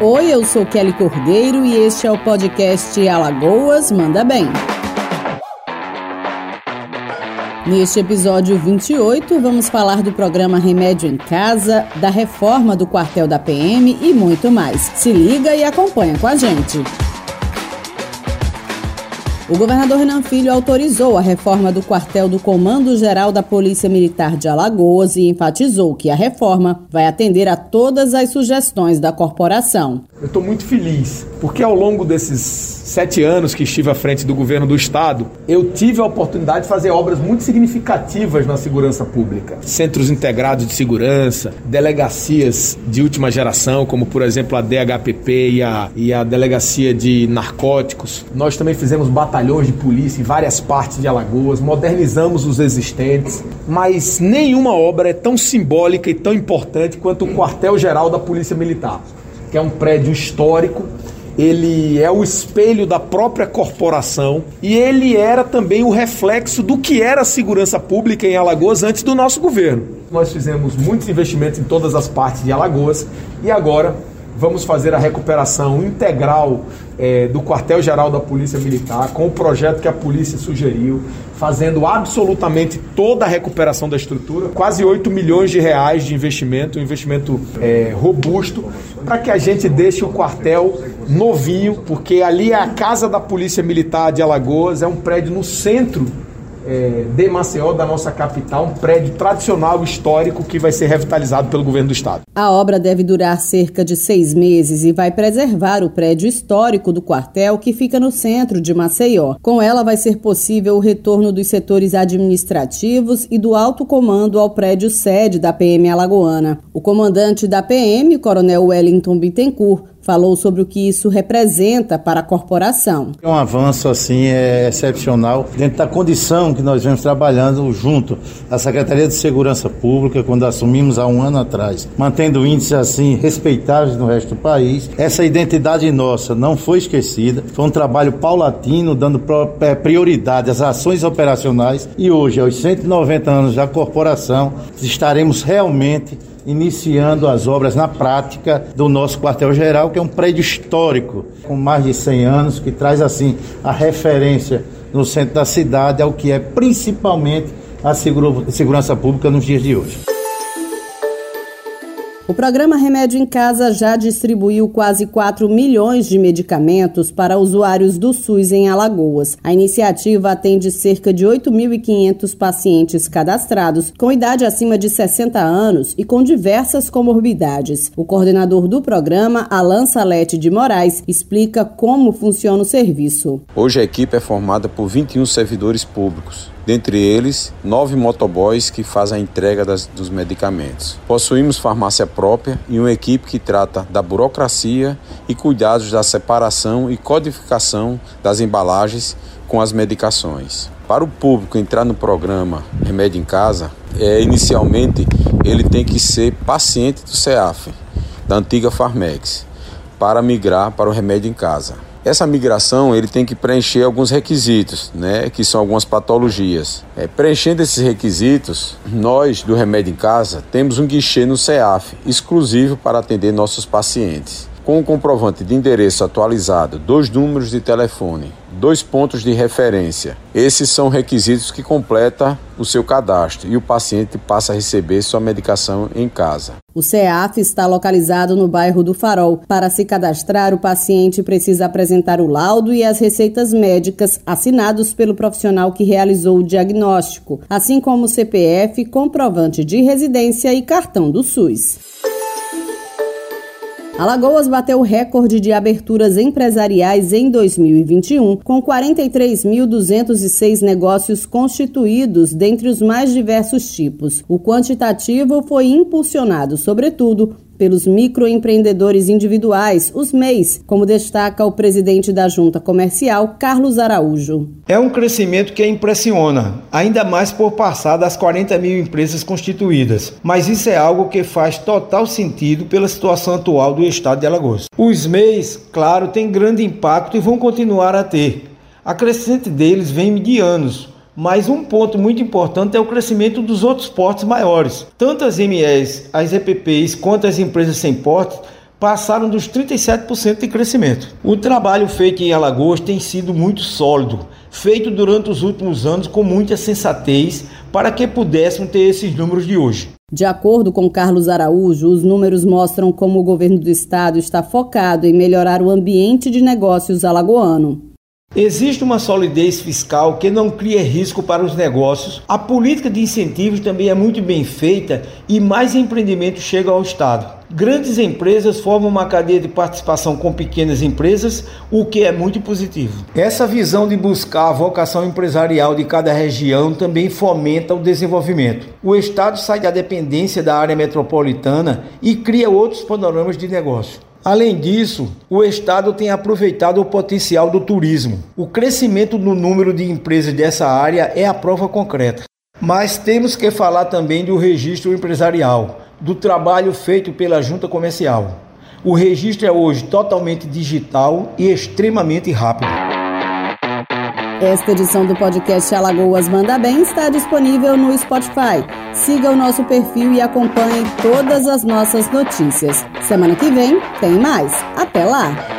Oi, eu sou Kelly Cordeiro e este é o podcast Alagoas Manda Bem. Neste episódio 28, vamos falar do programa Remédio em Casa, da reforma do quartel da PM e muito mais. Se liga e acompanha com a gente. O governador Renan Filho autorizou a reforma do quartel do Comando Geral da Polícia Militar de Alagoas e enfatizou que a reforma vai atender a todas as sugestões da corporação. Eu estou muito feliz, porque ao longo desses sete anos que estive à frente do governo do estado, eu tive a oportunidade de fazer obras muito significativas na segurança pública. Centros integrados de segurança, delegacias de última geração, como por exemplo a DHPP e a, e a Delegacia de Narcóticos. Nós também fizemos batalhões de polícia em várias partes de Alagoas, modernizamos os existentes, mas nenhuma obra é tão simbólica e tão importante quanto o quartel-geral da Polícia Militar que é um prédio histórico, ele é o espelho da própria corporação e ele era também o reflexo do que era a segurança pública em Alagoas antes do nosso governo. Nós fizemos muitos investimentos em todas as partes de Alagoas e agora vamos fazer a recuperação integral é, do quartel-geral da Polícia Militar, com o projeto que a polícia sugeriu, fazendo absolutamente toda a recuperação da estrutura, quase 8 milhões de reais de investimento, um investimento é, robusto, para que a gente deixe o quartel novinho, porque ali é a casa da Polícia Militar de Alagoas, é um prédio no centro é, de Maceió, da nossa capital, um prédio tradicional histórico que vai ser revitalizado pelo governo do estado. A obra deve durar cerca de seis meses e vai preservar o prédio histórico do quartel que fica no centro de Maceió. Com ela vai ser possível o retorno dos setores administrativos e do alto comando ao prédio sede da PM Alagoana. O comandante da PM, Coronel Wellington Bittencourt, falou sobre o que isso representa para a corporação. É um avanço assim é excepcional dentro da condição que nós vemos trabalhando junto à Secretaria de Segurança Pública quando assumimos há um ano atrás, mantendo índices assim respeitáveis no resto do país. Essa identidade nossa não foi esquecida. Foi um trabalho paulatino dando é, prioridade às ações operacionais e hoje, aos 190 anos da corporação, estaremos realmente iniciando as obras na prática do nosso quartel-geral, que é um prédio histórico, com mais de 100 anos, que traz assim a referência no centro da cidade ao que é principalmente a segurança pública nos dias de hoje. O programa Remédio em Casa já distribuiu quase 4 milhões de medicamentos para usuários do SUS em Alagoas. A iniciativa atende cerca de 8.500 pacientes cadastrados com idade acima de 60 anos e com diversas comorbidades. O coordenador do programa, Alan Salete de Moraes, explica como funciona o serviço. Hoje a equipe é formada por 21 servidores públicos dentre eles nove motoboys que fazem a entrega das, dos medicamentos. Possuímos farmácia própria e uma equipe que trata da burocracia e cuidados da separação e codificação das embalagens com as medicações. Para o público entrar no programa Remédio em Casa, é, inicialmente ele tem que ser paciente do CEAF, da antiga Farmex, para migrar para o Remédio em Casa. Essa migração ele tem que preencher alguns requisitos, né, que são algumas patologias. É, preenchendo esses requisitos, nós do Remédio em Casa temos um guichê no CEAF exclusivo para atender nossos pacientes com o comprovante de endereço atualizado, dois números de telefone, dois pontos de referência. Esses são requisitos que completa o seu cadastro e o paciente passa a receber sua medicação em casa. O CEAF está localizado no bairro do Farol. Para se cadastrar, o paciente precisa apresentar o laudo e as receitas médicas assinados pelo profissional que realizou o diagnóstico, assim como o CPF, comprovante de residência e cartão do SUS. Alagoas bateu o recorde de aberturas empresariais em 2021, com 43.206 negócios constituídos dentre os mais diversos tipos. O quantitativo foi impulsionado, sobretudo, pelos microempreendedores individuais, os MEIs, como destaca o presidente da Junta Comercial, Carlos Araújo. É um crescimento que impressiona, ainda mais por passar das 40 mil empresas constituídas. Mas isso é algo que faz total sentido pela situação atual do estado de Alagoas. Os MEIs, claro, têm grande impacto e vão continuar a ter. A crescente deles vem de anos, mas um ponto muito importante é o crescimento dos outros portos maiores. Tanto as MEs, as EPPs quanto as empresas sem porte passaram dos 37% de crescimento. O trabalho feito em Alagoas tem sido muito sólido, feito durante os últimos anos com muita sensatez para que pudéssemos ter esses números de hoje. De acordo com Carlos Araújo, os números mostram como o governo do estado está focado em melhorar o ambiente de negócios alagoano. Existe uma solidez fiscal que não cria risco para os negócios. A política de incentivos também é muito bem feita e mais empreendimentos chegam ao Estado. Grandes empresas formam uma cadeia de participação com pequenas empresas, o que é muito positivo. Essa visão de buscar a vocação empresarial de cada região também fomenta o desenvolvimento. O Estado sai da dependência da área metropolitana e cria outros panoramas de negócio. Além disso, o Estado tem aproveitado o potencial do turismo. O crescimento no número de empresas dessa área é a prova concreta. Mas temos que falar também do registro empresarial, do trabalho feito pela junta comercial. O registro é hoje totalmente digital e extremamente rápido. Esta edição do podcast Alagoas Manda Bem está disponível no Spotify. Siga o nosso perfil e acompanhe todas as nossas notícias. Semana que vem tem mais. Até lá!